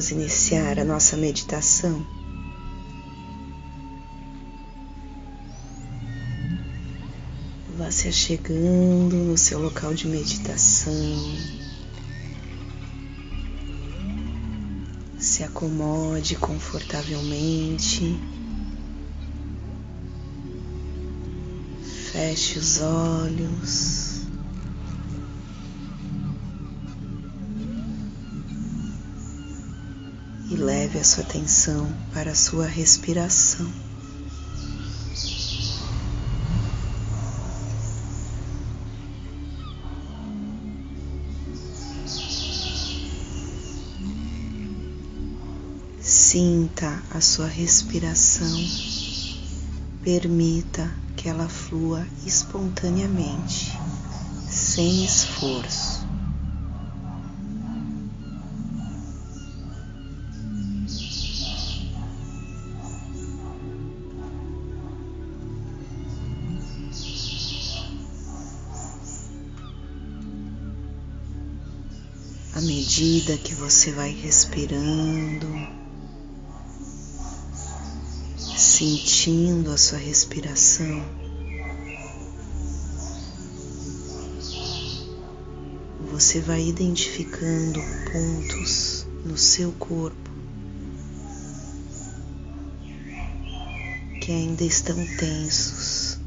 Vamos iniciar a nossa meditação. Vá se achegando no seu local de meditação. Se acomode confortavelmente. Feche os olhos. Leve a sua atenção para a sua respiração. Sinta a sua respiração, permita que ela flua espontaneamente, sem esforço. À medida que você vai respirando, sentindo a sua respiração. Você vai identificando pontos no seu corpo que ainda estão tensos,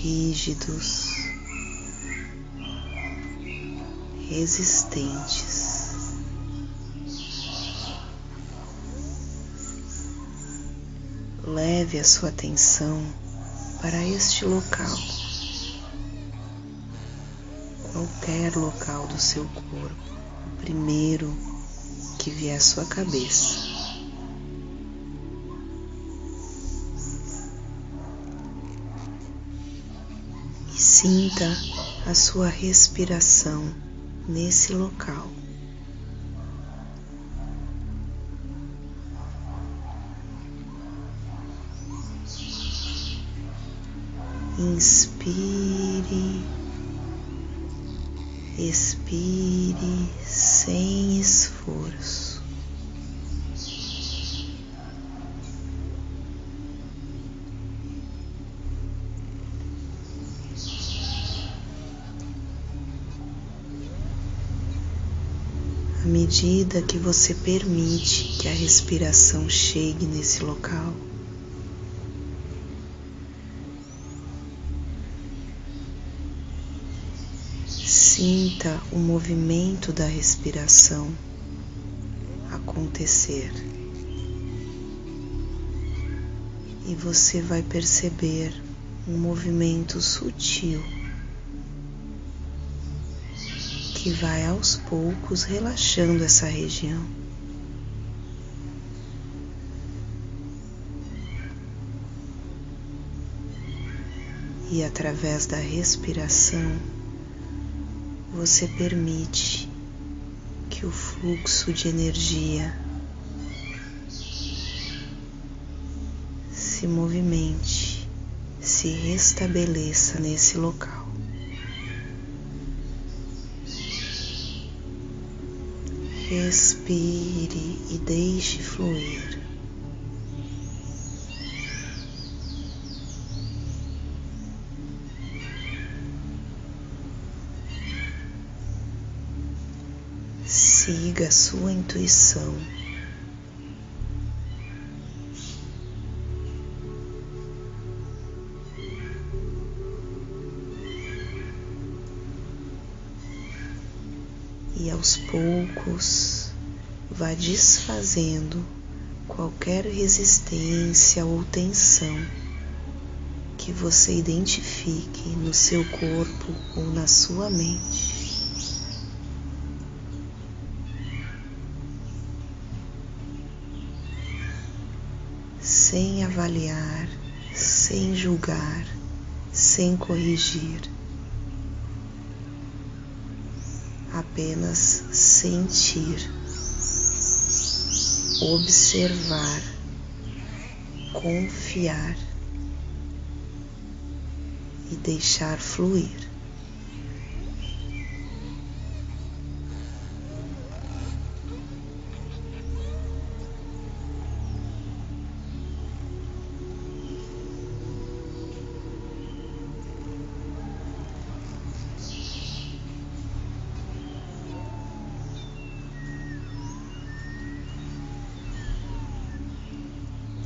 rígidos, resistentes. leve a sua atenção para este local, qualquer local do seu corpo, o primeiro que vier à sua cabeça. E sinta a sua respiração nesse local. Inspire, expire sem esforço. Medida que você permite que a respiração chegue nesse local, Sinta o movimento da respiração acontecer. E você vai perceber um movimento sutil que vai aos poucos relaxando essa região. E através da respiração, você permite que o fluxo de energia se movimente, se restabeleça nesse local. Respire e deixe fluir. siga a sua intuição. Aos poucos vá desfazendo qualquer resistência ou tensão que você identifique no seu corpo ou na sua mente. sem avaliar, sem julgar, sem corrigir. Apenas sentir, observar, confiar e deixar fluir.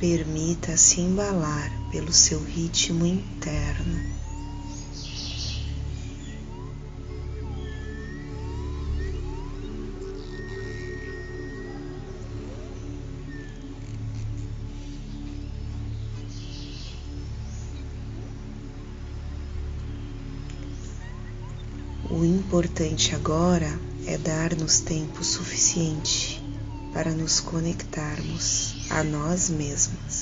Permita se embalar pelo seu ritmo interno. O importante agora é dar-nos tempo suficiente para nos conectarmos a nós mesmas.